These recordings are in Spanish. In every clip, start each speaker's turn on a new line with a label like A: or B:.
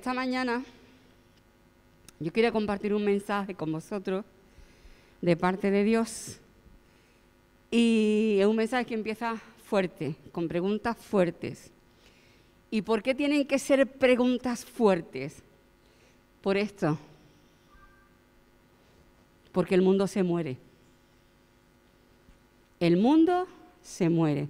A: esta mañana yo quiero compartir un mensaje con vosotros de parte de Dios. Y es un mensaje que empieza fuerte, con preguntas fuertes. ¿Y por qué tienen que ser preguntas fuertes? Por esto. Porque el mundo se muere. El mundo se muere.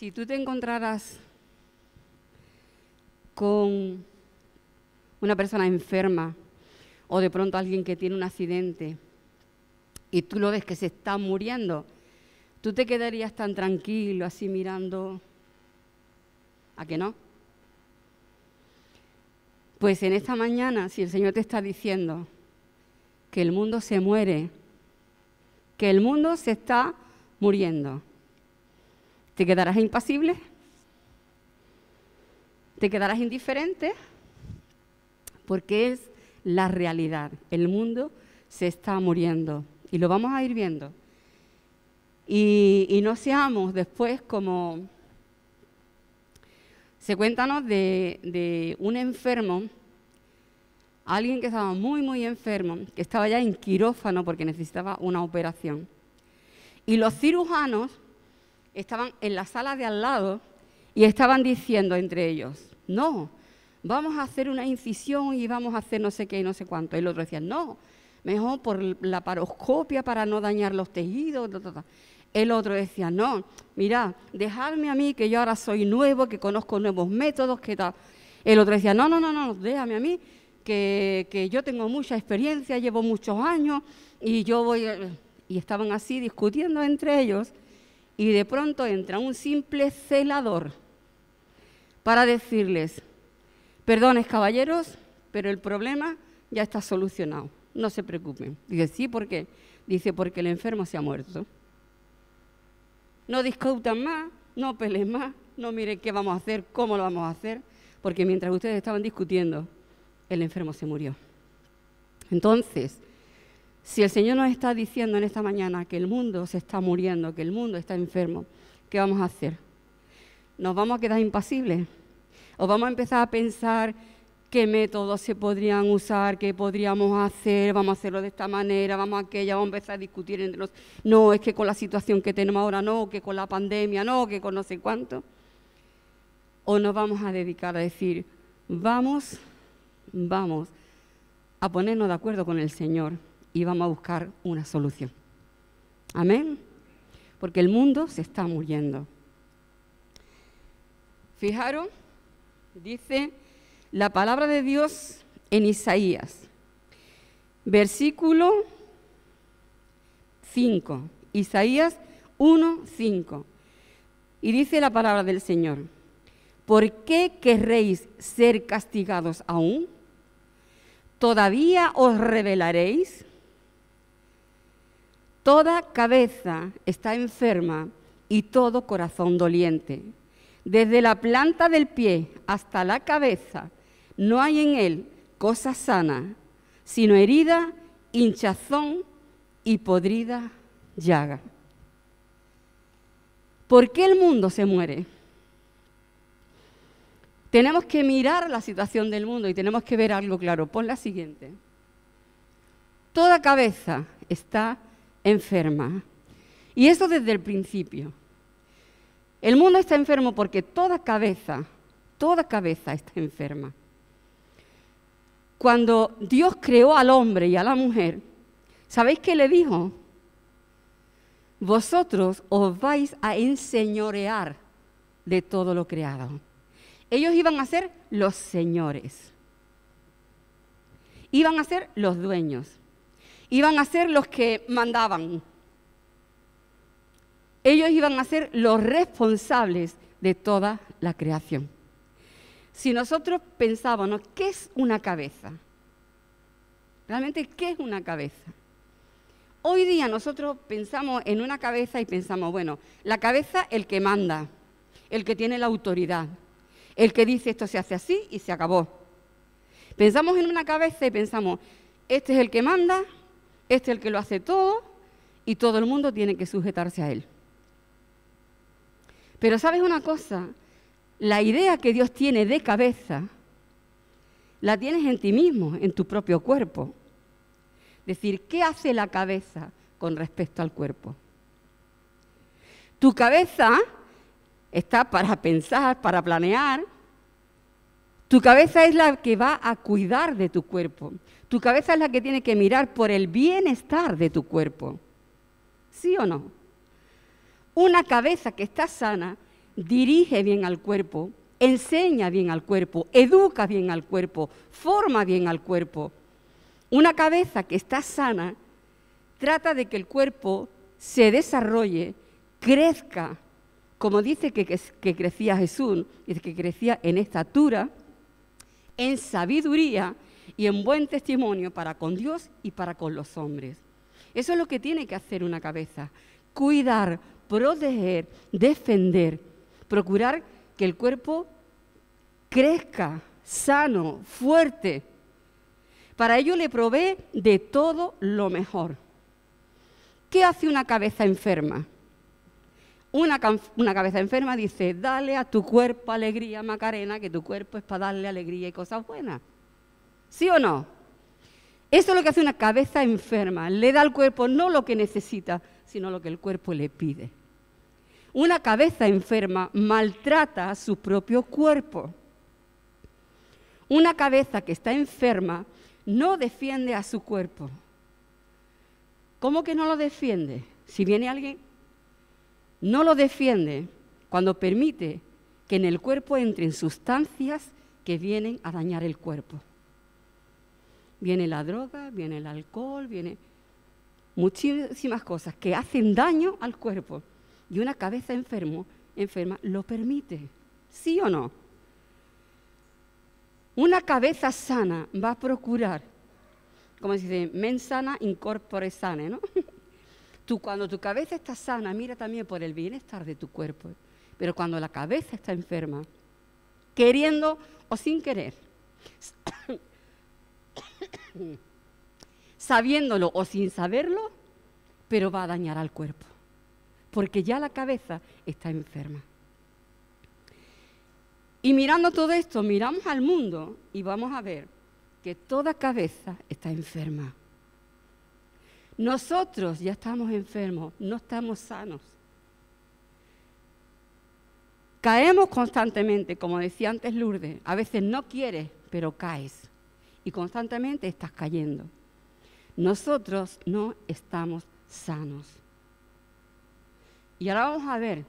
A: Si tú te encontraras con una persona enferma o de pronto alguien que tiene un accidente y tú lo ves que se está muriendo, tú te quedarías tan tranquilo así mirando a que no. Pues en esta mañana, si el Señor te está diciendo que el mundo se muere, que el mundo se está muriendo, ¿te quedarás impasible? ¿Te quedarás indiferente? Porque es la realidad. El mundo se está muriendo y lo vamos a ir viendo. Y, no seamos después como... Se cuéntanos de, de un enfermo alguien que estaba muy, muy enfermo, que estaba ya en quirófano porque necesitaba una operación. Y los cirujanos estaban en la sala de al lado y estaban diciendo entre ellos, no, vamos a hacer una incisión y vamos a hacer no sé qué y no sé cuánto. El otro decía, no, mejor por la paroscopia para no dañar los tejidos. El otro decía, no, mira, dejadme a mí que yo ahora soy nuevo, que conozco nuevos métodos, que tal. El otro decía, no, no, no, no, déjame a mí que, yo tengo mucha experiencia, llevo muchos años y yo voy... Y estaban así discutiendo entre ellos y de pronto entra un simple celador para decirles, perdones caballeros, pero el problema ya está solucionado, no se preocupen. Dice, sí, ¿por qué? Dice, porque el enfermo se ha muerto. No discutan más, no peleen más, no miren qué vamos a hacer, cómo lo vamos a hacer, porque mientras ustedes estaban discutiendo, el enfermo se murió. Entonces, si el Señor nos está diciendo en esta mañana que el mundo se está muriendo, que el mundo está enfermo, ¿qué vamos a hacer? ¿Nos vamos a quedar impasibles? ¿O vamos a empezar a pensar qué métodos se podrían usar, qué podríamos hacer, vamos a hacerlo de esta manera, vamos a aquella, vamos a empezar a discutir entre nosotros? No, es que con la situación que tenemos ahora no, que con la pandemia no, que con no sé cuánto. ¿O nos vamos a dedicar a decir, vamos vamos a ponernos de acuerdo con el Señor y vamos a buscar una solución. Amén. Porque el mundo se está muriendo. Fijaros, dice la palabra de Dios en Isaías, versículo 5, Isaías 1, 5. Y dice la palabra del Señor, ¿por qué querréis ser castigados aún? ¿todavía os revelaréis? Toda cabeza está enferma y todo corazón doliente. Desde la planta del pie hasta la cabeza no hay en él cosa sana, sino herida, hinchazón y podrida llaga. ¿Por qué el mundo se muere? Tenemos que mirar la situación del mundo y tenemos que ver algo claro. Pon la siguiente. Toda cabeza está enferma. Y eso desde el principio. El mundo está enfermo porque toda cabeza, toda cabeza está enferma. Cuando Dios creó al hombre y a la mujer, ¿sabéis qué le dijo? Vosotros os vais a enseñorear de todo lo creado. Ellos iban a ser los señores. Iban a ser los dueños. Iban a ser los que mandaban. Ellos iban a ser los responsables de toda la creación. Si nosotros pensábamos, ¿qué es una cabeza? Realmente, ¿qué es una cabeza? Hoy día nosotros pensamos en una cabeza y pensamos, bueno, la cabeza el que manda, el que tiene la autoridad, el que dice esto se hace así y se acabó. Pensamos en una cabeza y pensamos, este es el que manda, este es el que lo hace todo y todo el mundo tiene que sujetarse a él. Pero sabes una cosa, la idea que Dios tiene de cabeza, la tienes en ti mismo, en tu propio cuerpo. Es decir, ¿qué hace la cabeza con respecto al cuerpo? Tu cabeza está para pensar, para planear. Tu cabeza es la que va a cuidar de tu cuerpo. Tu cabeza es la que tiene que mirar por el bienestar de tu cuerpo. ¿Sí o no? Una cabeza que está sana dirige bien al cuerpo, enseña bien al cuerpo, educa bien al cuerpo, forma bien al cuerpo. Una cabeza que está sana trata de que el cuerpo se desarrolle, crezca, como dice que, crecía Jesús, dice que crecía en estatura, en sabiduría y en buen testimonio para con Dios y para con los hombres. Eso es lo que tiene que hacer una cabeza, cuidar, proteger, defender, procurar que el cuerpo crezca sano, fuerte. Para ello le provee de todo lo mejor. ¿Qué hace una cabeza enferma? Una, cabeza enferma dice, dale a tu cuerpo alegría, Macarena, que tu cuerpo es para darle alegría y cosas buenas. ¿Sí o no? Eso es lo que hace una cabeza enferma. Le da al cuerpo no lo que necesita, sino lo que el cuerpo le pide. Una cabeza enferma maltrata a su propio cuerpo. Una cabeza que está enferma no defiende a su cuerpo. ¿Cómo que no lo defiende? Si viene alguien, no lo defiende cuando permite que en el cuerpo entren sustancias que vienen a dañar el cuerpo. Viene la droga, viene el alcohol, viene muchísimas cosas que hacen daño al cuerpo y una cabeza enfermo, enferma lo permite. ¿Sí o no? Una cabeza sana va a procurar, como se dice, mens sana incorpore sane, ¿no? Tú, cuando tu cabeza está sana, mira también por el bienestar de tu cuerpo. Pero cuando la cabeza está enferma, queriendo o sin querer, sabiéndolo o sin saberlo, pero va a dañar al cuerpo porque ya la cabeza está enferma. Y mirando todo esto, miramos al mundo y vamos a ver que toda cabeza está enferma. Nosotros ya estamos enfermos, no estamos sanos. Caemos constantemente, como decía antes Lourdes, a veces no quieres, pero caes. Y constantemente estás cayendo. Nosotros no estamos sanos. Y ahora vamos a ver.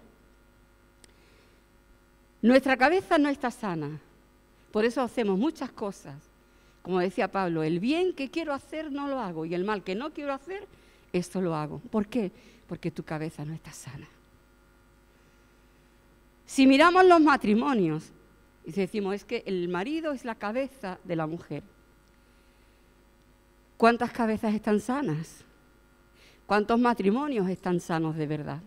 A: Nuestra cabeza no está sana. Por eso hacemos muchas cosas. Como decía Pablo, el bien que quiero hacer no lo hago y el mal que no quiero hacer, esto lo hago. ¿Por qué? Porque tu cabeza no está sana. Si miramos los matrimonios y decimos es que el marido es la cabeza de la mujer, ¿cuántas cabezas están sanas? ¿Cuántos matrimonios están sanos de verdad?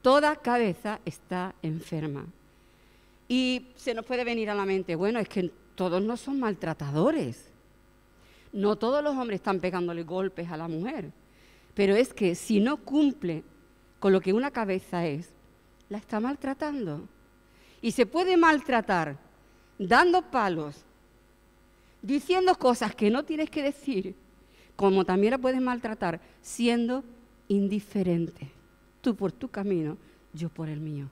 A: Toda cabeza está enferma. Y se nos puede venir a la mente, bueno, es que todos no son maltratadores. No todos los hombres están pegándole golpes a la mujer. Pero es que si no cumple con lo que una cabeza es, la está maltratando. Y se puede maltratar dando palos, diciendo cosas que no tienes que decir, como también la puedes maltratar siendo indiferente tú por tu camino, yo por el mío.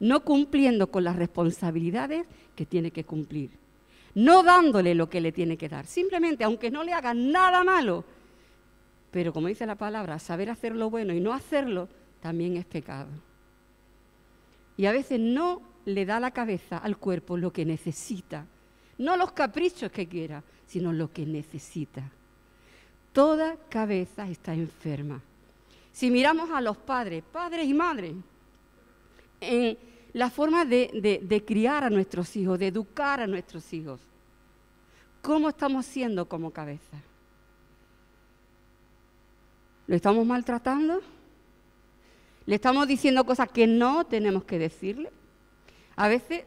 A: No cumpliendo con las responsabilidades que tiene que cumplir. No dándole lo que le tiene que dar. Simplemente, aunque no le haga nada malo, pero como dice la palabra, saber hacer lo bueno y no hacerlo también es pecado. Y a veces no le da la cabeza al cuerpo lo que necesita. No los caprichos que quiera, sino lo que necesita. Toda cabeza está enferma. Si miramos a los padres, padres y madres, en la forma de, criar a nuestros hijos, de educar a nuestros hijos, ¿cómo estamos siendo como cabeza? ¿Lo estamos maltratando? ¿Le estamos diciendo cosas que no tenemos que decirle? A veces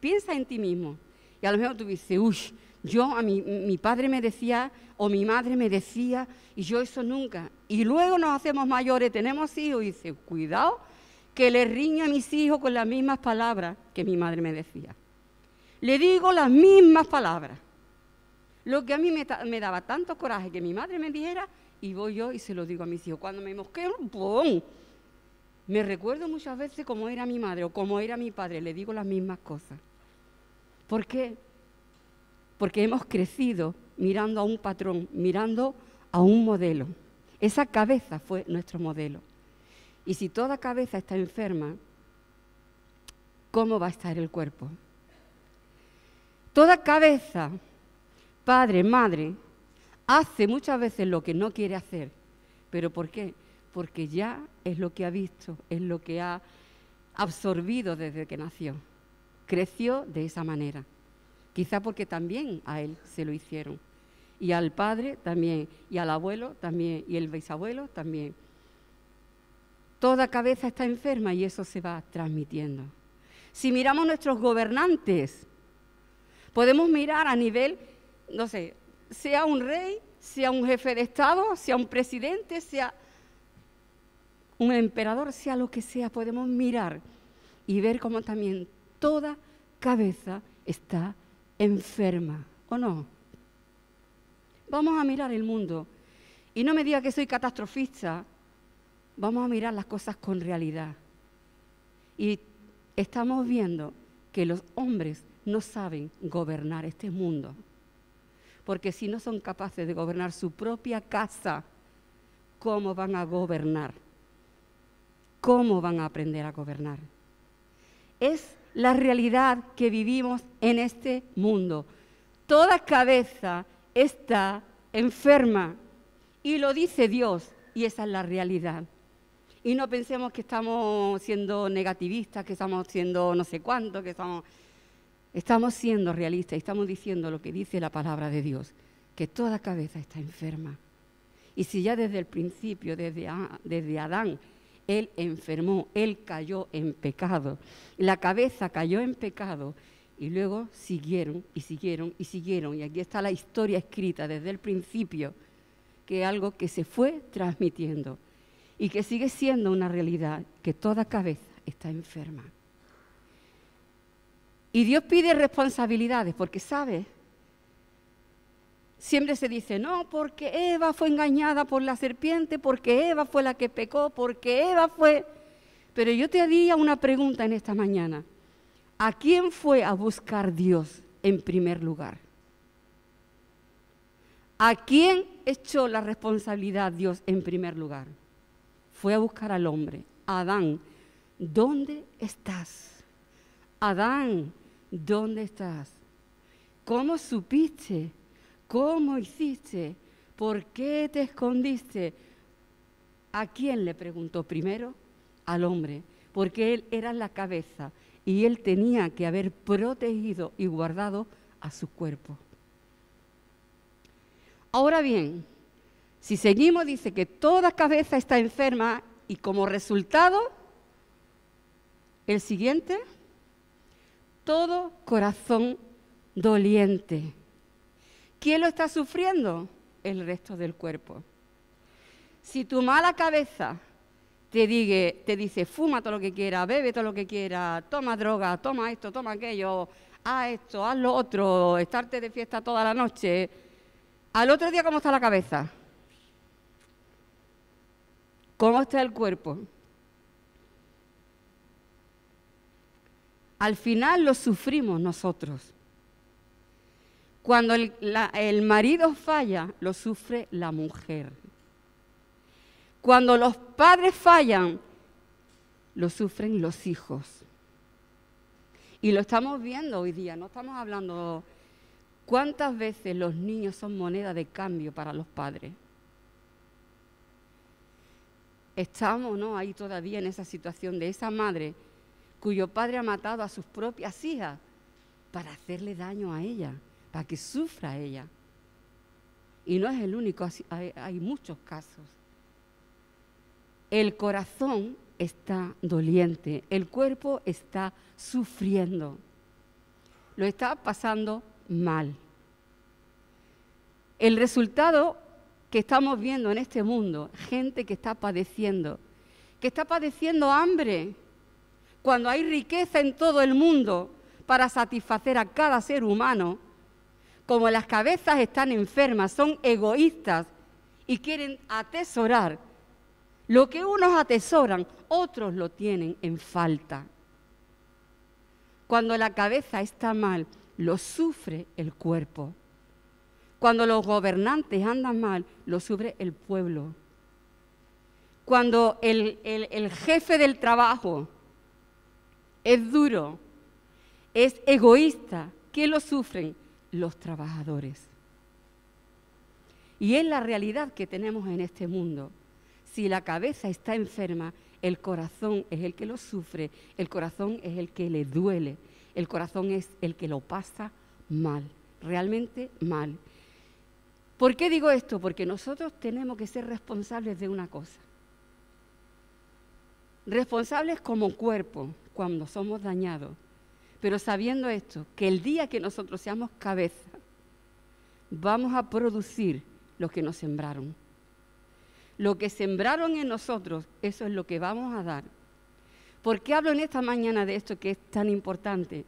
A: piensa en ti mismo y a lo mejor tú dices, uy, Yo, a mi, mi padre me decía, o mi madre me decía, y yo eso nunca. Y luego nos hacemos mayores, tenemos hijos, y dice, cuidado, que le riña a mis hijos con las mismas palabras que mi madre me decía. Le digo las mismas palabras. Lo que a mí me, daba tanto coraje que mi madre me dijera, y voy yo y se lo digo a mis hijos. Cuando me mosqueo, ¡pum! Me recuerdo muchas veces cómo era mi madre o cómo era mi padre, le digo las mismas cosas. ¿Por qué? Porque hemos crecido mirando a un patrón, mirando a un modelo. Esa cabeza fue nuestro modelo. Y si toda cabeza está enferma, ¿cómo va a estar el cuerpo? Toda cabeza, padre, madre, hace muchas veces lo que no quiere hacer. ¿Pero por qué? Porque ya es lo que ha visto, es lo que ha absorbido desde que nació. Creció de esa manera. Quizá porque también a él se lo hicieron. Y al padre también, y al abuelo también, y el bisabuelo también. Toda cabeza está enferma y eso se va transmitiendo. Si miramos nuestros gobernantes, podemos mirar a nivel, no sé, sea un rey, sea un jefe de Estado, sea un presidente, sea un emperador, sea lo que sea, podemos mirar y ver cómo también toda cabeza está enferma, ¿o no? Vamos a mirar el mundo. Y no me diga que soy catastrofista, vamos a mirar las cosas con realidad. Y estamos viendo que los hombres no saben gobernar este mundo. Porque si no son capaces de gobernar su propia casa, ¿cómo van a gobernar? ¿Cómo van a aprender a gobernar? Es la realidad que vivimos en este mundo. Toda cabeza está enferma y lo dice Dios y esa es la realidad. Y no pensemos que estamos siendo negativistas, que estamos siendo no sé cuánto, que estamos... Estamos siendo realistas y estamos diciendo lo que dice la palabra de Dios, que toda cabeza está enferma. Y si ya desde el principio, desde, desde Adán, él enfermó, Él cayó en pecado. La cabeza cayó en pecado y luego siguieron y siguieron y siguieron. Y aquí está la historia escrita desde el principio, que es algo que se fue transmitiendo y que sigue siendo una realidad, que toda cabeza está enferma. Y Dios pide responsabilidades, porque sabe Siempre se dice, no, porque Eva fue engañada por la serpiente, porque Eva fue la que pecó, porque Eva fue... Pero yo te haría una pregunta en esta mañana. ¿A quién fue a buscar Dios en primer lugar? ¿A quién echó la responsabilidad Dios en primer lugar? Fue a buscar al hombre. Adán, ¿dónde estás? Adán, ¿dónde estás? ¿Cómo supiste ¿Cómo hiciste? ¿Por qué te escondiste? ¿A quién le preguntó primero? Al hombre, porque él era la cabeza y él tenía que haber protegido y guardado a su cuerpo. Ahora bien, si seguimos, dice que toda cabeza está enferma y como resultado, el siguiente, todo corazón doliente. ¿Quién lo está sufriendo? El resto del cuerpo. Si tu mala cabeza te, te dice, fuma todo lo que quiera, bebe todo lo que quiera, toma droga, toma esto, toma aquello, haz esto, haz lo otro, estarte de fiesta toda la noche, al otro día, ¿cómo está la cabeza? ¿Cómo está el cuerpo? Al final lo sufrimos nosotros. Cuando el, marido falla, lo sufre la mujer. Cuando los padres fallan, lo sufren los hijos. Y lo estamos viendo hoy día, no estamos hablando cuántas veces los niños son moneda de cambio para los padres. Estamos ¿no? ahí todavía en esa situación de esa madre cuyo padre ha matado a sus propias hijas para hacerle daño a ella para que sufra ella. Y no es el único, hay, muchos casos. El corazón está doliente, el cuerpo está sufriendo, lo está pasando mal. el resultado que estamos viendo en este mundo, gente que está padeciendo, que está padeciendo hambre, cuando hay riqueza en todo el mundo para satisfacer a cada ser humano, como las cabezas están enfermas, son egoístas y quieren atesorar lo que unos atesoran, otros lo tienen en falta. Cuando la cabeza está mal, lo sufre el cuerpo. Cuando los gobernantes andan mal, lo sufre el pueblo. Cuando el, jefe del trabajo es duro, es egoísta, ¿quién lo sufren? Los trabajadores. Y es la realidad que tenemos en este mundo. Si la cabeza está enferma, el corazón es el que lo sufre, el corazón es el que le duele, el corazón es el que lo pasa mal, realmente mal. ¿Por qué digo esto? Porque nosotros tenemos que ser responsables de una cosa. Responsables como cuerpo cuando somos dañados, pero sabiendo esto, que el día que nosotros seamos cabeza, vamos a producir lo que nos sembraron. Lo que sembraron en nosotros, eso es lo que vamos a dar. ¿Por qué hablo en esta mañana de esto que es tan importante?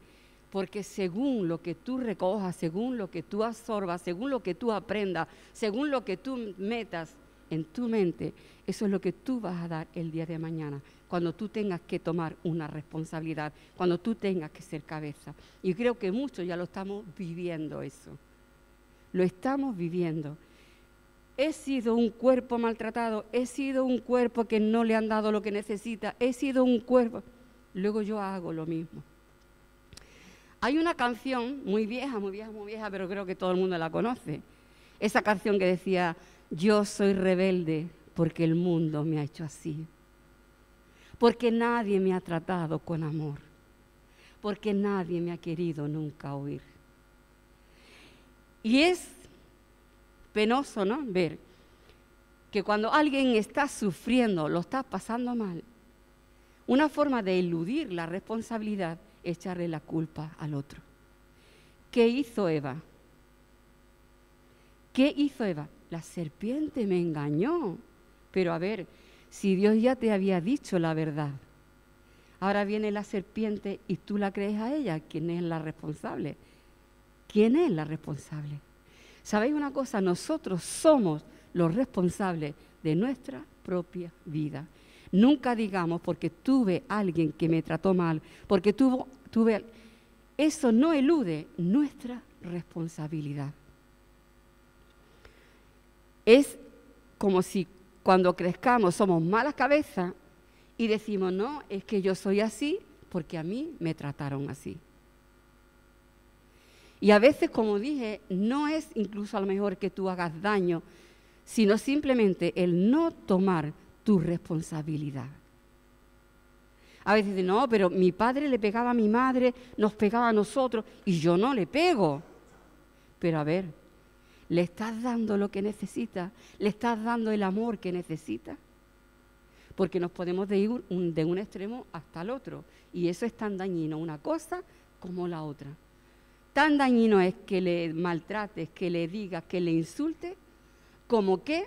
A: Porque según lo que tú recojas, según lo que tú absorbas, según lo que tú aprendas, según lo que tú metas en tu mente, eso es lo que tú vas a dar el día de mañana, cuando tú tengas que tomar una responsabilidad, cuando tú tengas que ser cabeza. Y creo que muchos ya lo estamos viviendo eso. Lo estamos viviendo. He sido un cuerpo maltratado, he sido un cuerpo que no le han dado lo que necesita, he sido un cuerpo. Luego yo hago lo mismo. Hay una canción muy vieja, muy vieja, muy vieja, pero creo que todo el mundo la conoce. Esa canción que decía, yo soy rebelde porque el mundo me ha hecho así. Porque nadie me ha tratado con amor. Porque nadie me ha querido nunca oír. Y es penoso, ¿no? Ver que cuando alguien está sufriendo, lo está pasando mal, una forma de eludir la responsabilidad echarle la culpa al otro. ¿Qué hizo Eva? ¿Qué hizo Eva? La serpiente me engañó. Pero a ver, si Dios ya te había dicho la verdad, ahora viene la serpiente y tú la crees a ella, ¿quién es la responsable? ¿Quién es la responsable? ¿Sabéis una cosa? Nosotros somos los responsables de nuestra propia vida. Nunca digamos porque tuve alguien que me trató mal, porque tuvo, tuve... Eso no elude nuestra responsabilidad. Es como si cuando crezcamos somos malas cabezas y decimos, no, es que yo soy así porque a mí me trataron así. Y a veces, como dije, no es incluso a lo mejor que tú hagas daño, sino simplemente el no tomar tu responsabilidad. A veces dicen, no, pero mi padre le pegaba a mi madre, nos pegaba a nosotros y yo no le pego. Pero a ver, ¿le estás dando lo que necesita? ¿Le estás dando el amor que necesita? Porque nos podemos de ir de un extremo hasta el otro. Y eso es tan dañino, una cosa como la otra. Tan dañino es que le maltrates, que le digas, que le insultes, como que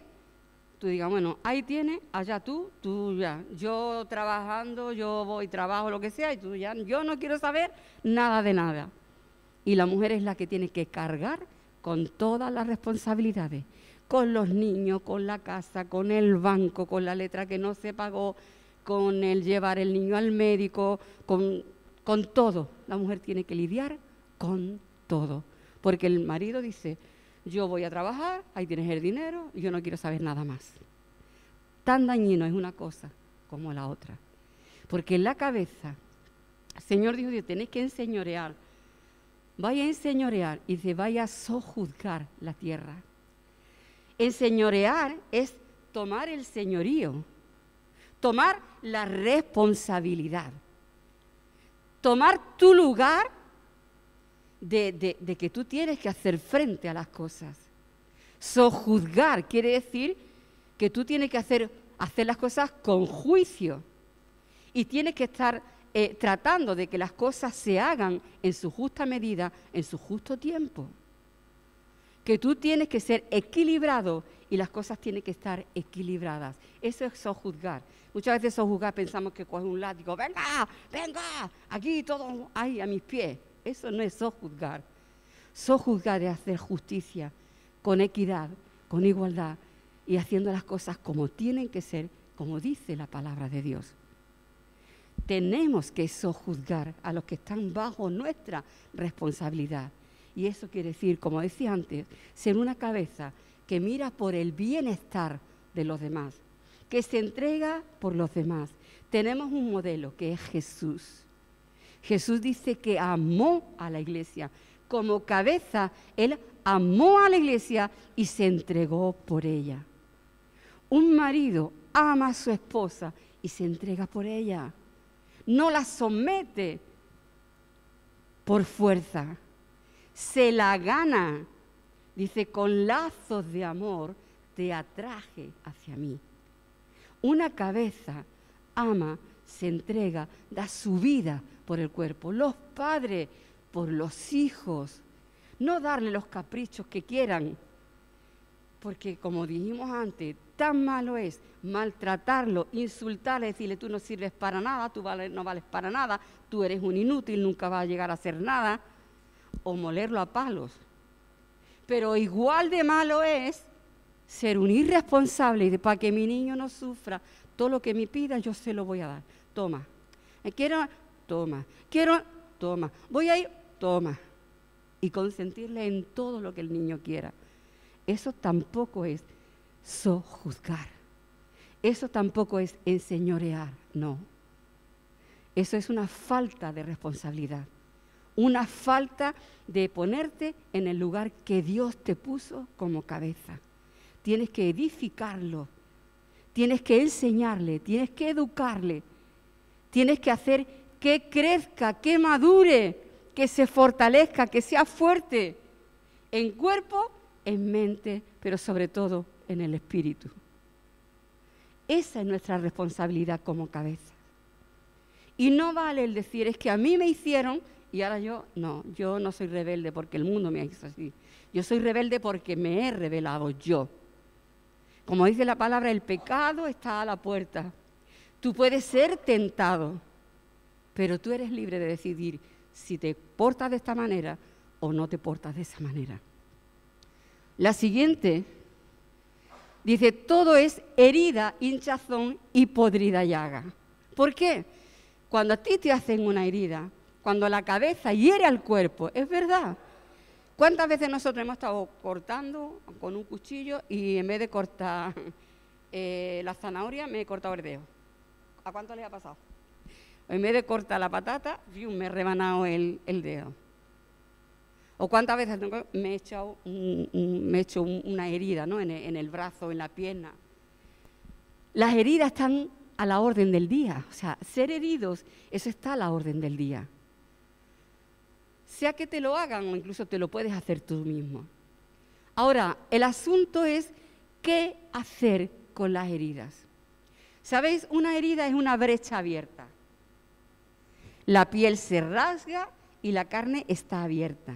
A: tú digas, bueno, ahí tienes, allá tú, tú ya. Yo trabajando, yo voy, trabajo, lo que sea, y tú ya, yo no quiero saber nada de nada. Y la mujer es la que tiene que cargar con todas las responsabilidades, con los niños, con la casa, con el banco, con la letra que no se pagó, con el llevar el niño al médico, con, con todo. La mujer tiene que lidiar con todo. Porque el marido dice, yo voy a trabajar, ahí tienes el dinero, y yo no quiero saber nada más. Tan dañino es una cosa como la otra. Porque en la cabeza, el Señor dijo, tenéis que enseñorear. Vaya a enseñorear y se vaya a sojuzgar la tierra. Enseñorear es tomar el señorío, tomar la responsabilidad, tomar tu lugar de, que tú tienes que hacer frente a las cosas. Sojuzgar quiere decir que tú tienes que hacer, hacer las cosas con juicio y tienes que estar eh, tratando de que las cosas se hagan en su justa medida, en su justo tiempo. que tú tienes que ser equilibrado y las cosas tienen que estar equilibradas. Eso es sojuzgar. Muchas veces sojuzgar pensamos que coge un látigo, venga, venga, aquí todo, ay, a mis pies. Eso no es sojuzgar. Sojuzgar es hacer justicia con equidad, con igualdad y haciendo las cosas como tienen que ser, como dice la palabra de Dios. Tenemos que sojuzgar a los que están bajo nuestra responsabilidad. Y eso quiere decir, como decía antes, ser una cabeza que mira por el bienestar de los demás, que se entrega por los demás. Tenemos un modelo que es Jesús. Jesús dice que amó a la iglesia. Como cabeza, Él amó a la iglesia y se entregó por ella. Un marido ama a su esposa y se entrega por ella. No la somete por fuerza, se la gana Dice, con lazos de amor te atraje hacia mí. Una cabeza ama, se entrega, da su vida por el cuerpo. Los padres por los hijos. No darle los caprichos que quieran. Porque como dijimos antes, tan malo es maltratarlo, insultarle, decirle tú no sirves para nada, tú no vales para nada, tú eres un inútil, nunca vas a llegar a hacer nada, o molerlo a palos. Pero igual de malo es ser un irresponsable y para que mi niño no sufra, todo lo que me pida yo se lo voy a dar. Toma. Eh, quiero, toma. Quiero, toma. Voy a ir, toma. Y consentirle en todo lo que el niño quiera. Eso tampoco es sojuzgar. Eso tampoco es enseñorear, no. Eso es una falta de responsabilidad una falta de ponerte en el lugar que Dios te puso como cabeza. Tienes que edificarlo, tienes que enseñarle, tienes que educarle, tienes que hacer que crezca, que madure, que se fortalezca, que sea fuerte en cuerpo, en mente, pero sobre todo en el espíritu. Esa es nuestra responsabilidad como cabeza. Y no vale el decir, es que a mí me hicieron y ahora yo, no, yo no soy rebelde porque el mundo me hizo así. Yo soy rebelde porque me he revelado yo. Como dice la palabra, el pecado está a la puerta. Tú puedes ser tentado, pero tú eres libre de decidir si te portas de esta manera o no te portas de esa manera. La siguiente dice, todo es herida, hinchazón y podrida llaga. ¿Por qué? Cuando a ti te hacen una herida, cuando la cabeza hiere al cuerpo, es verdad. ¿Cuántas veces nosotros hemos estado cortando con un cuchillo y en vez de cortar eh, la zanahoria me he cortado el dedo? ¿A cuánto les ha pasado? En vez de cortar la patata, me he rebanado el, dedo. ¿O cuántas veces me he hecho, una herida ¿no? en, el, en el brazo, en la pierna? Las heridas están a la orden del día. O sea, ser heridos, eso está a la orden del día sea que te lo hagan o incluso te lo puedes hacer tú mismo. Ahora, el asunto es qué hacer con las heridas. ¿Sabéis? Una herida es una brecha abierta. La piel se rasga y la carne está abierta.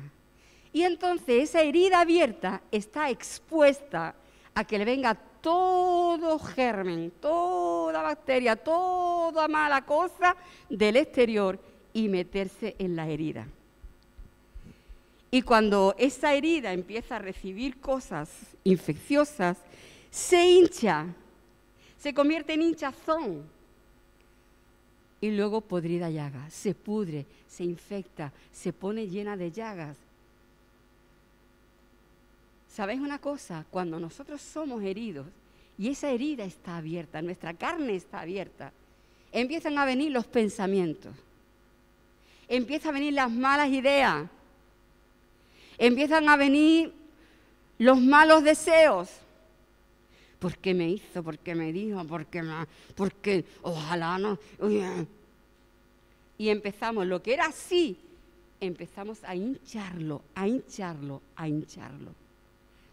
A: Y entonces esa herida abierta está expuesta a que le venga todo germen, toda bacteria, toda mala cosa del exterior y meterse en la herida. Y cuando esa herida empieza a recibir cosas infecciosas, se hincha, se convierte en hinchazón. Y luego podrida llaga, se pudre, se infecta, se pone llena de llagas. ¿Sabéis una cosa? Cuando nosotros somos heridos y esa herida está abierta, nuestra carne está abierta, empiezan a venir los pensamientos, empiezan a venir las malas ideas, empiezan a venir los malos deseos. ¿Por qué me hizo? ¿Por qué me dijo? ¿Por qué me, porque ojalá no? Y empezamos, lo que era así, empezamos a hincharlo, a hincharlo, a hincharlo.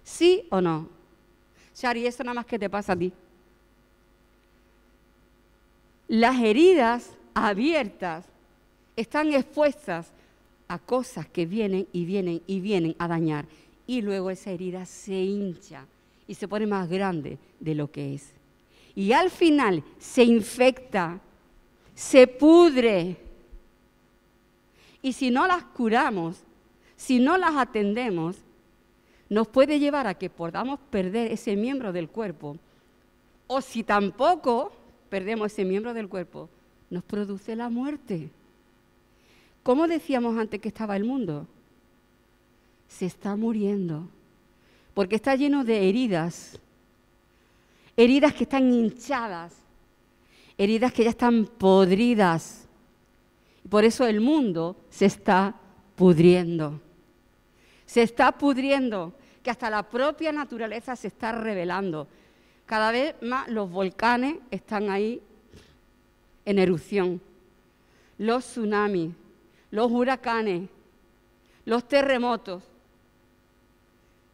A: ¿Sí o no? Shari, eso nada más que te pasa a ti. Las heridas abiertas están expuestas a cosas que vienen y vienen y vienen a dañar. y luego esa herida se hincha y se pone más grande de lo que es. Y al final se infecta, se pudre. Y si no las curamos, si no las atendemos, nos puede llevar a que podamos perder ese miembro del cuerpo. O si tampoco perdemos ese miembro del cuerpo, nos produce la muerte. ¿Cómo decíamos antes que estaba el mundo? Se está muriendo, porque está lleno de heridas, heridas que están hinchadas, heridas que ya están podridas. Por eso el mundo se está pudriendo. Se está pudriendo, que hasta la propia naturaleza se está revelando. Cada vez más los volcanes están ahí en erupción. Los tsunamis, los huracanes, los terremotos,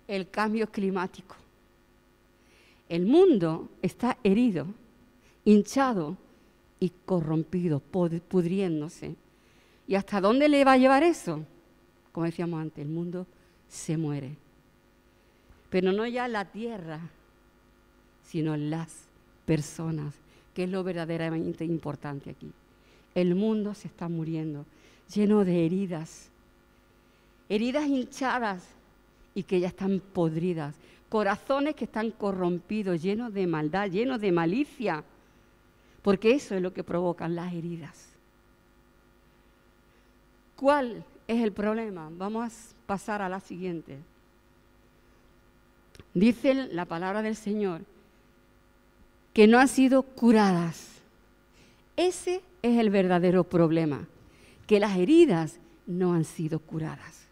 A: el cambio climático. El mundo está herido, hinchado y corrompido, pudriéndose. ¿Y hasta dónde le va a llevar eso? Como decíamos antes, el mundo se muere. Pero no ya la tierra, sino las personas, que es lo verdaderamente importante aquí. El mundo se está muriendo, lleno de heridas, heridas hinchadas y que ya están podridas, corazones que están corrompidos, llenos de maldad, llenos de malicia, porque eso es lo que provocan las heridas. ¿Cuál es el problema? Vamos a pasar a la siguiente. Dice la palabra del Señor que no han sido curadas. Ese es el verdadero problema, que las heridas no han sido curadas.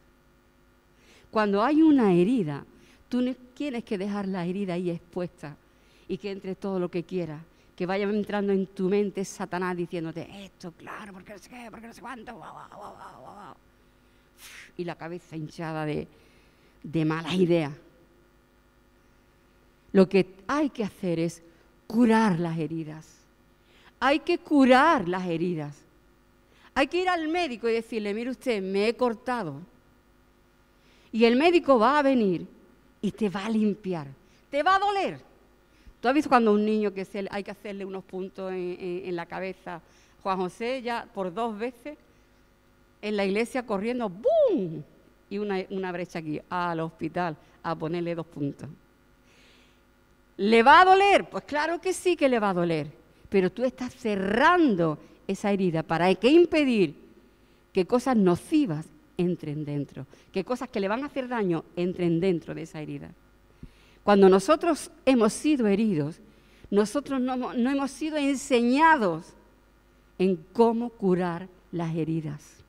A: Cuando hay una herida, tú no tienes que dejar la herida ahí expuesta y que entre todo lo que quieras, que vaya entrando en tu mente Satanás diciéndote esto, claro, porque no sé qué, porque no sé cuánto, y la cabeza hinchada de, de malas ideas. Lo que hay que hacer es curar las heridas. Hay que curar las heridas. Hay que ir al médico y decirle, mire usted, me he cortado. Y el médico va a venir y te va a limpiar. Te va a doler. ¿Tú has visto cuando un niño que hay que hacerle unos puntos en, la cabeza? Juan José ya por dos veces en la iglesia corriendo, ¡boom! Y una, brecha aquí, al hospital, a ponerle dos puntos. ¿Le va a doler? Pues claro que sí que le va a doler, pero tú estás cerrando esa herida para que impedir que cosas nocivas entren dentro, que cosas que le van a hacer daño entren dentro de esa herida. Cuando nosotros hemos sido heridos, nosotros no, no hemos sido enseñados en cómo curar las heridas.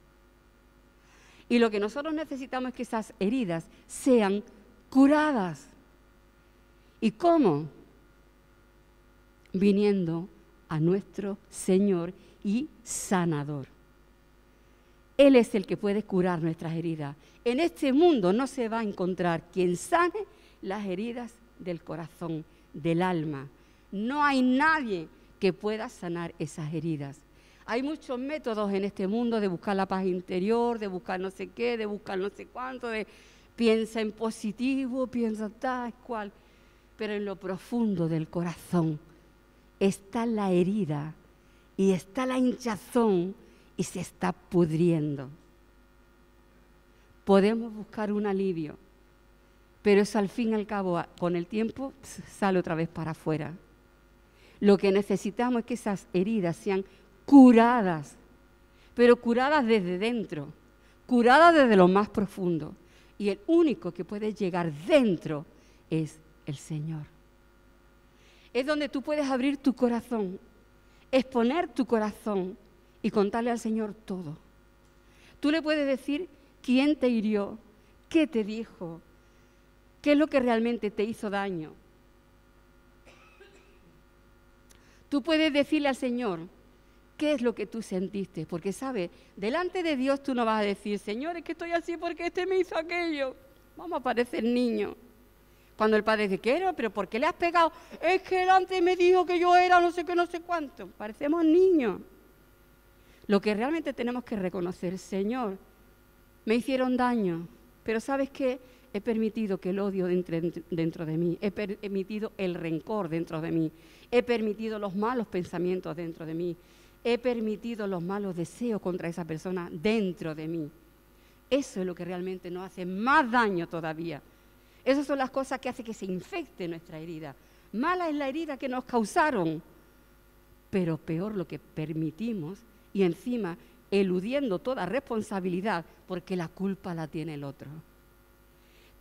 A: Y lo que nosotros necesitamos es que esas heridas sean curadas. ¿Y cómo? Viniendo a nuestro Señor y sanador. Él es el que puede curar nuestras heridas. En este mundo no se va a encontrar quien sane las heridas del corazón, del alma. No hay nadie que pueda sanar esas heridas. Hay muchos métodos en este mundo de buscar la paz interior, de buscar no sé qué, de buscar no sé cuánto, de piensa en positivo, piensa tal cual pero en lo profundo del corazón está la herida y está la hinchazón y se está pudriendo. Podemos buscar un alivio, pero eso al fin y al cabo, con el tiempo, sale otra vez para afuera. Lo que necesitamos es que esas heridas sean curadas, pero curadas desde dentro, curadas desde lo más profundo. Y el único que puede llegar dentro es el Señor. Es donde tú puedes abrir tu corazón, exponer tu corazón y contarle al Señor todo. Tú le puedes decir quién te hirió, qué te dijo, qué es lo que realmente te hizo daño. Tú puedes decirle al Señor qué es lo que tú sentiste, porque sabes, delante de Dios tú no vas a decir, Señor, es que estoy así porque este me hizo aquello. Vamos a parecer niños. Cuando el padre dice, ¿qué ¿Pero por qué le has pegado? Es que él antes me dijo que yo era no sé qué, no sé cuánto. Parecemos niños. Lo que realmente tenemos que reconocer, Señor, me hicieron daño, pero ¿sabes qué? he permitido que el odio entre dentro de mí, he permitido el rencor dentro de mí, he permitido los malos pensamientos dentro de mí, he permitido los malos deseos contra esa persona dentro de mí. Eso es lo que realmente nos hace más daño todavía. Esas son las cosas que hacen que se infecte nuestra herida. Mala es la herida que nos causaron, pero peor lo que permitimos y encima eludiendo toda responsabilidad porque la culpa la tiene el otro.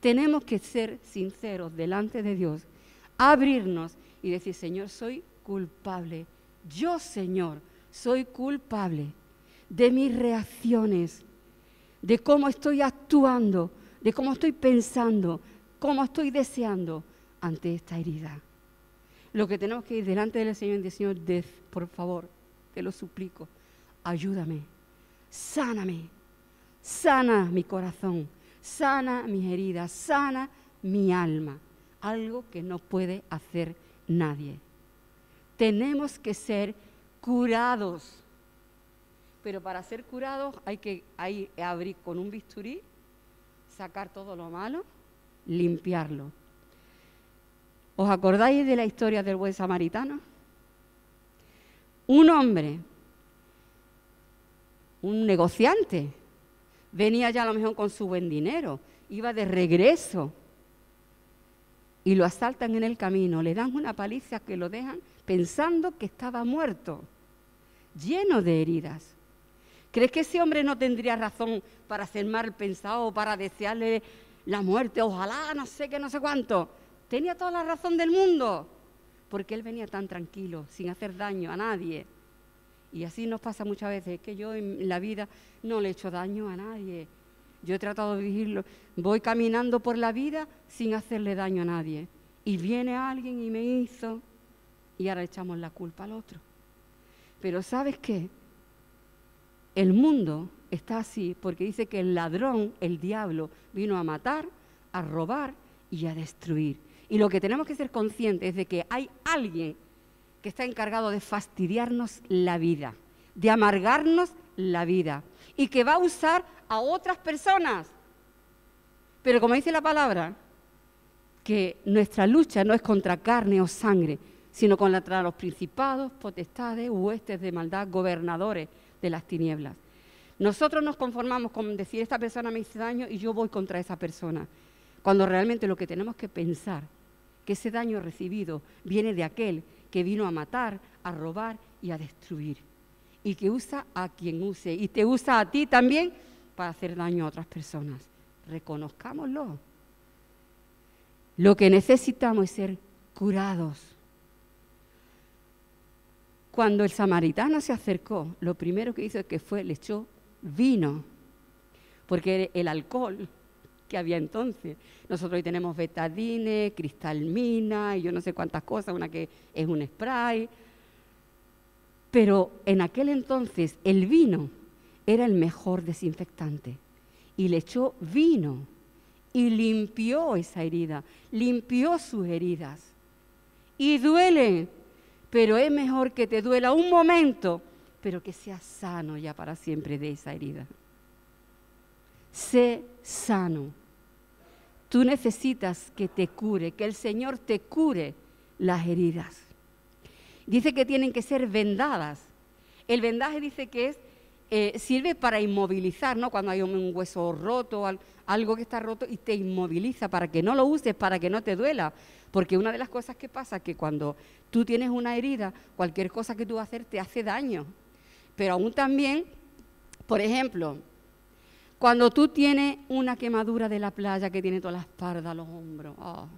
A: Tenemos que ser sinceros delante de Dios, abrirnos y decir, Señor, soy culpable. Yo, Señor, soy culpable de mis reacciones, de cómo estoy actuando, de cómo estoy pensando, cómo estoy deseando ante esta herida. Lo que tenemos que ir delante del Señor y decir, Señor, por favor, te lo suplico, ayúdame, sáname, sana mi corazón, sana mis heridas, sana mi alma, algo que no puede hacer nadie. Tenemos que ser curados. Pero para ser curados hay que abrir con un bisturí, sacar todo lo malo, limpiarlo. ¿Os acordáis de la historia del buen samaritano? Un hombre, un negociante, venía ya a lo mejor con su buen dinero, iba de regreso y lo asaltan en el camino, le dan una paliza que lo dejan pensando que estaba muerto, lleno de heridas. ¿Crees que ese hombre no tendría razón para ser mal pensado, para desearle la muerte? Ojalá, no sé qué, no sé cuánto. Tenía toda la razón del mundo, porque él venía tan tranquilo, sin hacer daño a nadie. Y así nos pasa muchas veces, que yo en la vida no le he hecho daño a nadie. Yo he tratado de vivirlo. Voy caminando por la vida sin hacerle daño a nadie. Y viene alguien y me hizo, y ahora echamos la culpa al otro. Pero ¿sabes qué? El mundo está así porque dice que el ladrón, el diablo, vino a matar, a robar y a destruir. Y lo que tenemos que ser conscientes es de que hay alguien que está encargado de fastidiarnos la vida, de amargarnos la vida y que va a usar a otras personas. Pero como dice la palabra, que nuestra lucha no es contra carne o sangre, sino contra los principados, potestades, huestes de maldad, gobernadores de las tinieblas. Nosotros nos conformamos con decir esta persona me hizo daño y yo voy contra esa persona, cuando realmente lo que tenemos que pensar, que ese daño recibido viene de aquel que vino a matar, a robar y a destruir, y que usa a quien use, y te usa a ti también para hacer daño a otras personas. Reconozcámoslo. Lo que necesitamos es ser curados cuando el samaritano se acercó, lo primero que hizo es que fue, le echó vino, porque el alcohol que había entonces. Nosotros hoy tenemos betadine, cristalmina y yo no sé cuántas cosas, una que es un spray. Pero en aquel entonces el vino era el mejor desinfectante. Y le echó vino y limpió esa herida, limpió sus heridas. Y duele pero es mejor que te duela un momento, pero que seas sano ya para siempre de esa herida. Sé sano. Tú necesitas que te cure, que el Señor te cure las heridas. Dice que tienen que ser vendadas. El vendaje dice que es eh, sirve para inmovilizar, ¿no? Cuando hay un, hueso roto, algo que está roto y te inmoviliza para que no lo uses, para que no te duela. Porque una de las cosas que pasa es que cuando tú tienes una herida, cualquier cosa que tú vas a hacer te hace daño. Pero aún también, por ejemplo, cuando tú tienes una quemadura de la playa que tiene toda la espalda, los hombros, oh,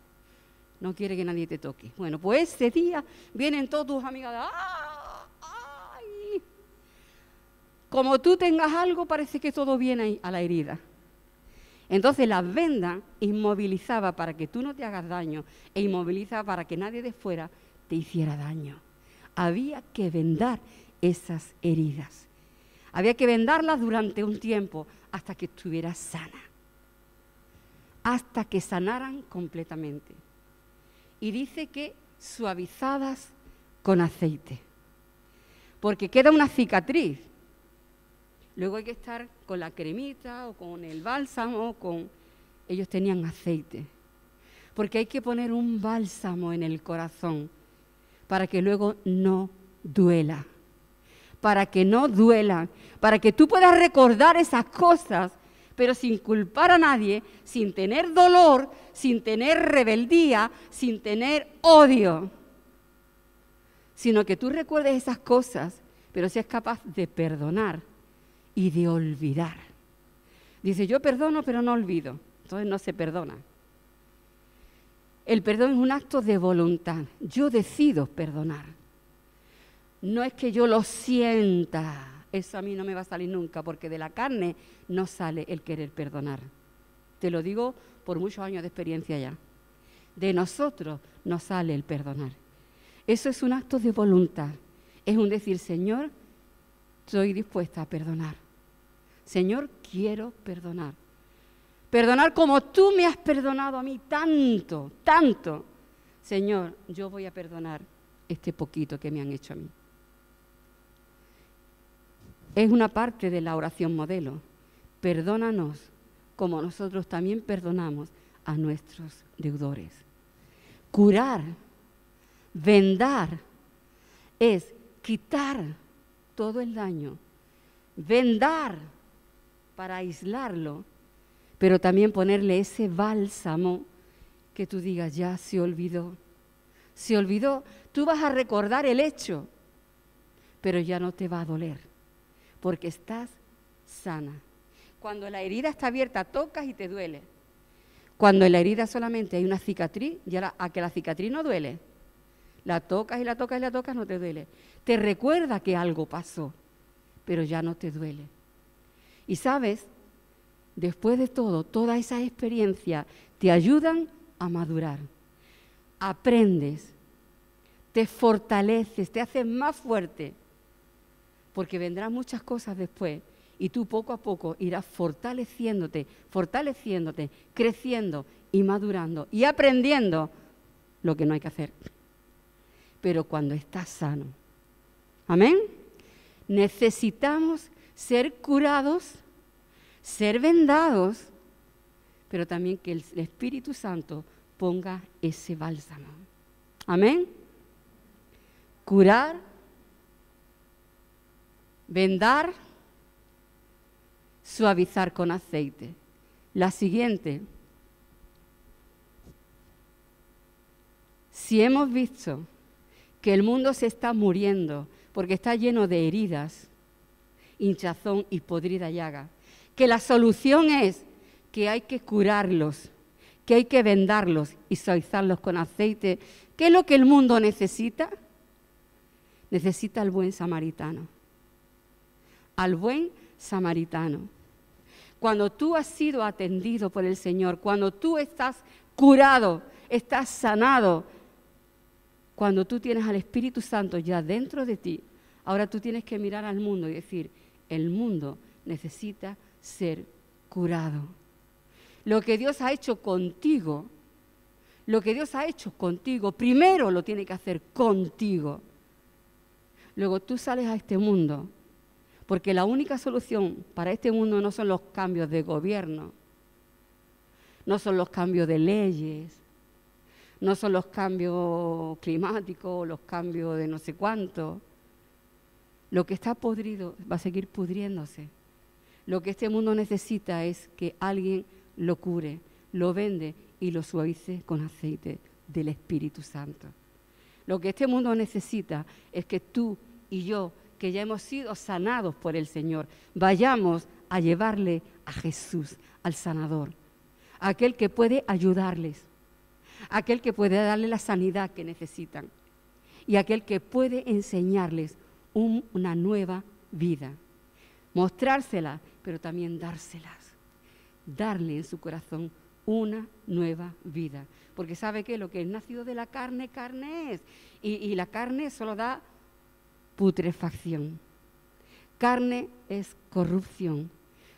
A: no quiere que nadie te toque. Bueno, pues ese día vienen todos tus amigas, ¡ah! Como tú tengas algo, parece que todo viene a la herida. Entonces la venda inmovilizaba para que tú no te hagas daño e inmovilizaba para que nadie de fuera te hiciera daño. Había que vendar esas heridas. Había que vendarlas durante un tiempo hasta que estuviera sana. Hasta que sanaran completamente. Y dice que suavizadas con aceite. Porque queda una cicatriz Luego hay que estar con la cremita o con el bálsamo, con ellos tenían aceite. Porque hay que poner un bálsamo en el corazón para que luego no duela. Para que no duela. Para que tú puedas recordar esas cosas, pero sin culpar a nadie, sin tener dolor, sin tener rebeldía, sin tener odio. Sino que tú recuerdes esas cosas, pero seas capaz de perdonar y de olvidar. Dice, yo perdono, pero no olvido. Entonces no se perdona. El perdón es un acto de voluntad. Yo decido perdonar. No es que yo lo sienta. Eso a mí no me va a salir nunca, porque de la carne no sale el querer perdonar. Te lo digo por muchos años de experiencia ya. De nosotros no sale el perdonar. Eso es un acto de voluntad. Es un decir, Señor, estoy dispuesta a perdonar. Señor, quiero perdonar. Perdonar como tú me has perdonado a mí tanto, tanto. Señor, yo voy a perdonar este poquito que me han hecho a mí. Es una parte de la oración modelo. Perdónanos como nosotros también perdonamos a nuestros deudores. Curar, vendar, es quitar todo el daño, vendar para aislarlo pero también ponerle ese bálsamo que tú digas, ya se olvidó. Se olvidó, tú vas a recordar el hecho, pero ya no te va a doler, porque estás sana. Cuando la herida está abierta, tocas y te duele. Cuando en la herida solamente hay una cicatriz, ya a que la cicatriz no duele. La tocas y la tocas y la tocas, no te duele. Te recuerda que algo pasó, pero ya no te duele. Y sabes, después de todo, toda esa experiencia te ayudan a madurar. Aprendes, te fortaleces, te haces más fuerte, porque vendrán muchas cosas después y tú poco a poco irás fortaleciéndote, fortaleciéndote, creciendo y madurando y aprendiendo lo que no hay que hacer. Pero cuando estás sano, amén, necesitamos ser curados ser vendados, pero también que el Espíritu Santo ponga ese bálsamo. Amén. Curar, vendar, suavizar con aceite. La siguiente. Si hemos visto que el mundo se está muriendo porque está lleno de heridas, hinchazón y podrida llaga, que la solución es que hay que curarlos, que hay que vendarlos y suavizarlos con aceite. ¿Qué es lo que el mundo necesita? Necesita al buen samaritano. Al buen samaritano. Cuando tú has sido atendido por el Señor, cuando tú estás curado, estás sanado, cuando tú tienes al Espíritu Santo ya dentro de ti, ahora tú tienes que mirar al mundo y decir, el mundo necesita ser curado. Lo que Dios ha hecho contigo, lo que Dios ha hecho contigo, primero lo tiene que hacer contigo. Luego tú sales a este mundo, porque la única solución para este mundo no son los cambios de gobierno, no son los cambios de leyes, no son los cambios climáticos, los cambios de no sé cuánto. Lo que está podrido va a seguir pudriéndose. Lo que este mundo necesita es que alguien lo cure, lo vende y lo suavice con aceite del Espíritu Santo. Lo que este mundo necesita es que tú y yo, que ya hemos sido sanados por el Señor, vayamos a llevarle a Jesús, al sanador, aquel que puede ayudarles, aquel que puede darle la sanidad que necesitan y aquel que puede enseñarles una nueva vida, mostrársela pero también dárselas, darle en su corazón una nueva vida. Porque sabe que lo que es nacido de la carne, carne es. Y, y la carne solo da putrefacción. Carne es corrupción.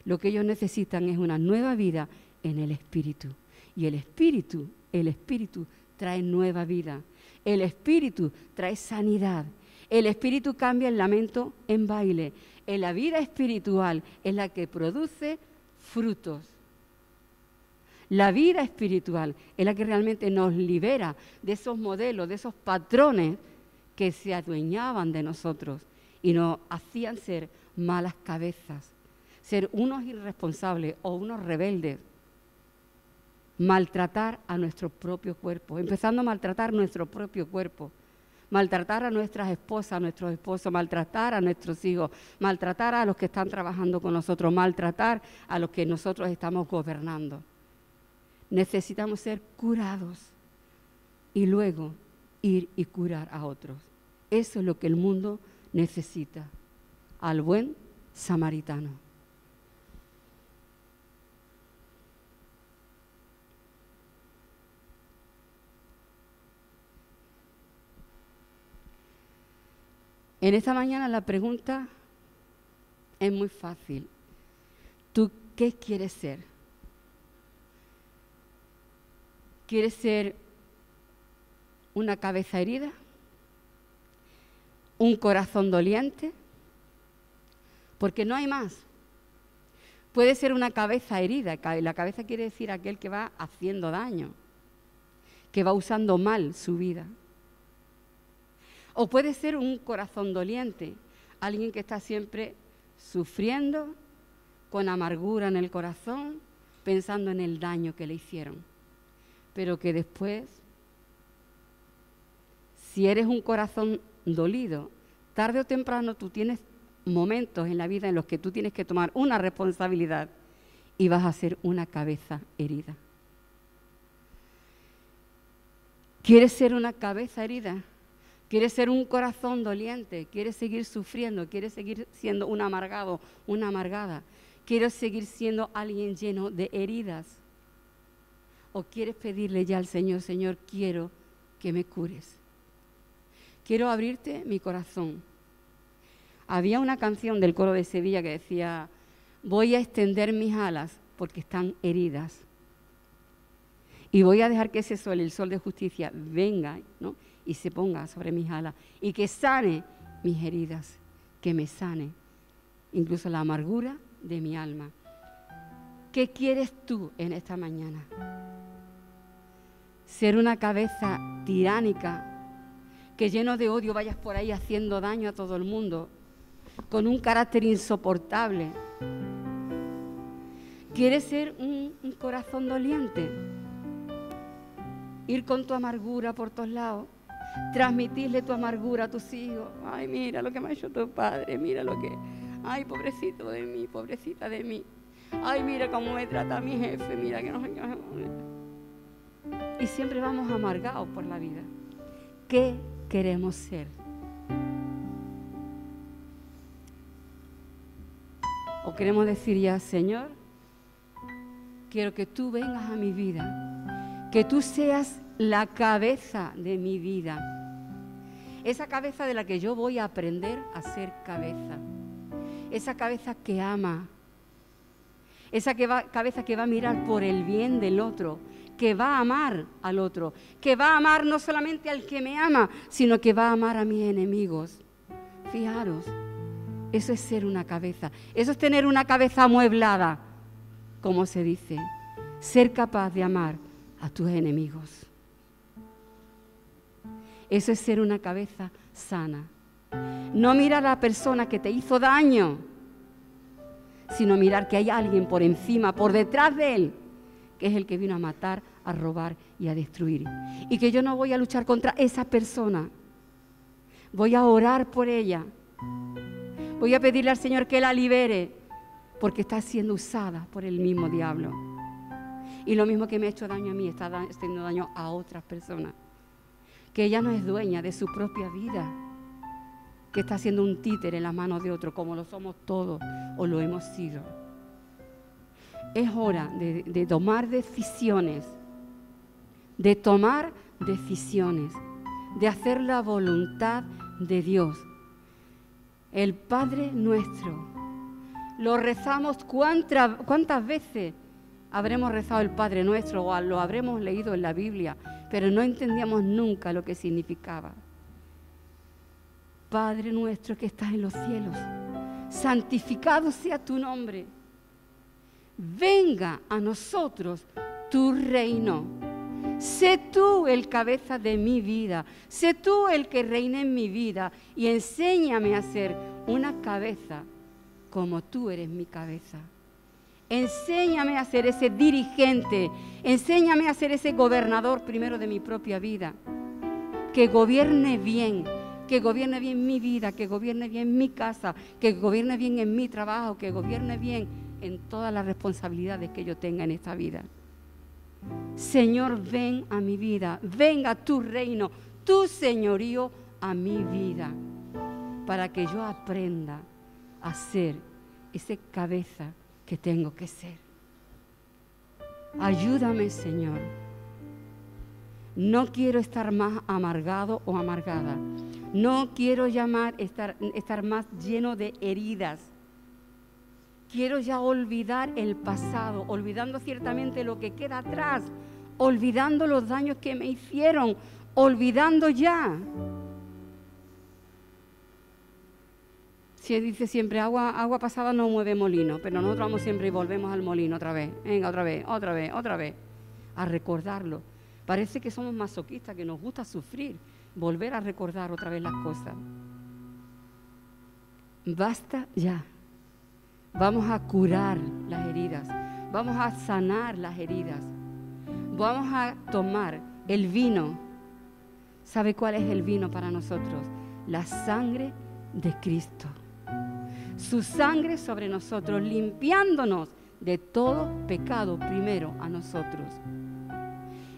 A: Lo que ellos necesitan es una nueva vida en el Espíritu. Y el Espíritu, el Espíritu trae nueva vida. El Espíritu trae sanidad. El Espíritu cambia el lamento en baile en la vida espiritual es la que produce frutos. La vida espiritual es la que realmente nos libera de esos modelos, de esos patrones que se adueñaban de nosotros y nos hacían ser malas cabezas, ser unos irresponsables o unos rebeldes, maltratar a nuestro propio cuerpo, empezando a maltratar nuestro propio cuerpo, maltratar a nuestras esposas, a nuestros esposos, maltratar a nuestros hijos, maltratar a los que están trabajando con nosotros, maltratar a los que nosotros estamos gobernando. Necesitamos ser curados y luego ir y curar a otros. Eso es lo que el mundo necesita, al buen samaritano. En esta mañana la pregunta es muy fácil. ¿Tú qué quieres ser? ¿Quieres ser una cabeza herida? ¿Un corazón doliente? Porque no hay más. Puede ser una cabeza herida. La cabeza quiere decir aquel que va haciendo daño, que va usando mal su vida. O puede ser un corazón doliente, alguien que está siempre sufriendo, con amargura en el corazón, pensando en el daño que le hicieron. Pero que después, si eres un corazón dolido, tarde o temprano tú tienes momentos en la vida en los que tú tienes que tomar una responsabilidad y vas a ser una cabeza herida. ¿Quieres ser una cabeza herida? Quiere ser un corazón doliente, quiere seguir sufriendo, quiere seguir siendo un amargado, una amargada, quiere seguir siendo alguien lleno de heridas. O quieres pedirle ya al Señor, Señor, quiero que me cures. Quiero abrirte mi corazón. Había una canción del coro de Sevilla que decía, voy a extender mis alas porque están heridas. Y voy a dejar que ese sol, el sol de justicia, venga, ¿no? Y se ponga sobre mis alas y que sane mis heridas, que me sane incluso la amargura de mi alma. ¿Qué quieres tú en esta mañana? Ser una cabeza tiránica, que lleno de odio vayas por ahí haciendo daño a todo el mundo, con un carácter insoportable. ¿Quieres ser un, un corazón doliente? Ir con tu amargura por todos lados transmitirle tu amargura a tus hijos. Ay, mira lo que me ha hecho tu padre, mira lo que... Ay, pobrecito de mí, pobrecita de mí. Ay, mira cómo me trata mi jefe, mira que no sé Y siempre vamos amargados por la vida. ¿Qué queremos ser? O queremos decir ya, Señor, quiero que tú vengas a mi vida, que tú seas la cabeza de mi vida. Esa cabeza de la que yo voy a aprender a ser cabeza. Esa cabeza que ama. Esa cabeza que va a mirar por el bien del otro, que va a amar al otro, que va a amar no solamente al que me ama, sino que va a amar a mis enemigos. Fijaros, eso es ser una cabeza, eso es tener una cabeza amueblada, como se dice, ser capaz de amar a tus enemigos. Eso es ser una cabeza sana. No mirar a la persona que te hizo daño, sino mirar que hay alguien por encima, por detrás de él, que es el que vino a matar, a robar y a destruir. Y que yo no voy a luchar contra esa persona. Voy a orar por ella. Voy a pedirle al Señor que la libere, porque está siendo usada por el mismo diablo. Y lo mismo que me ha hecho daño a mí, está haciendo daño a otras personas que ella no es dueña de su propia vida, que está haciendo un títer en las manos de otro, como lo somos todos o lo hemos sido. Es hora de, de tomar decisiones, de tomar decisiones, de hacer la voluntad de Dios. El Padre nuestro. Lo rezamos cuántas veces habremos rezado el Padre nuestro o lo habremos leído en la Biblia pero no entendíamos nunca lo que significaba. Padre nuestro que estás en los cielos, santificado sea tu nombre. Venga a nosotros tu reino. Sé tú el cabeza de mi vida. Sé tú el que reine en mi vida. Y enséñame a ser una cabeza como tú eres mi cabeza. Enséñame a ser ese dirigente. Enséñame a ser ese gobernador primero de mi propia vida. Que gobierne bien. Que gobierne bien mi vida. Que gobierne bien mi casa. Que gobierne bien en mi trabajo. Que gobierne bien en todas las responsabilidades que yo tenga en esta vida. Señor, ven a mi vida, ven a tu reino, tu señorío a mi vida, para que yo aprenda a ser ese cabeza que tengo que ser. Ayúdame, Señor. No quiero estar más amargado o amargada. No quiero llamar estar, estar más lleno de heridas Quiero ya olvidar el pasado, olvidando ciertamente lo que queda atrás, olvidando los daños que me hicieron, olvidando ya. Si dice siempre agua, agua pasada no mueve molino, pero nosotros vamos siempre y volvemos al molino otra vez, venga otra vez, otra vez, otra vez, a recordarlo. Parece que somos masoquistas, que nos gusta sufrir, volver a recordar otra vez las cosas. Basta ya. Vamos a curar las heridas. Vamos a sanar las heridas. Vamos a tomar el vino. ¿Sabe cuál es el vino para nosotros? La sangre de Cristo. Su sangre sobre nosotros, limpiándonos de todo pecado primero a nosotros.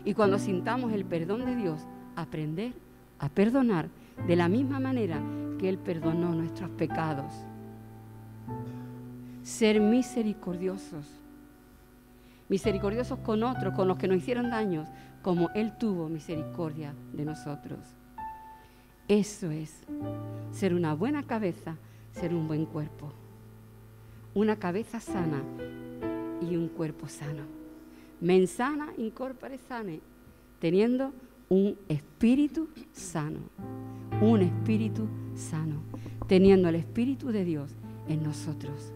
A: Y cuando sintamos el perdón de Dios, aprender a perdonar de la misma manera que Él perdonó nuestros pecados ser misericordiosos. Misericordiosos con otros, con los que nos hicieron daños, como Él tuvo misericordia de nosotros. Eso es ser una buena cabeza, ser un buen cuerpo. Una cabeza sana y un cuerpo sano. Mensana incorpore sane, teniendo un espíritu sano. Un espíritu sano, teniendo el espíritu de Dios en nosotros.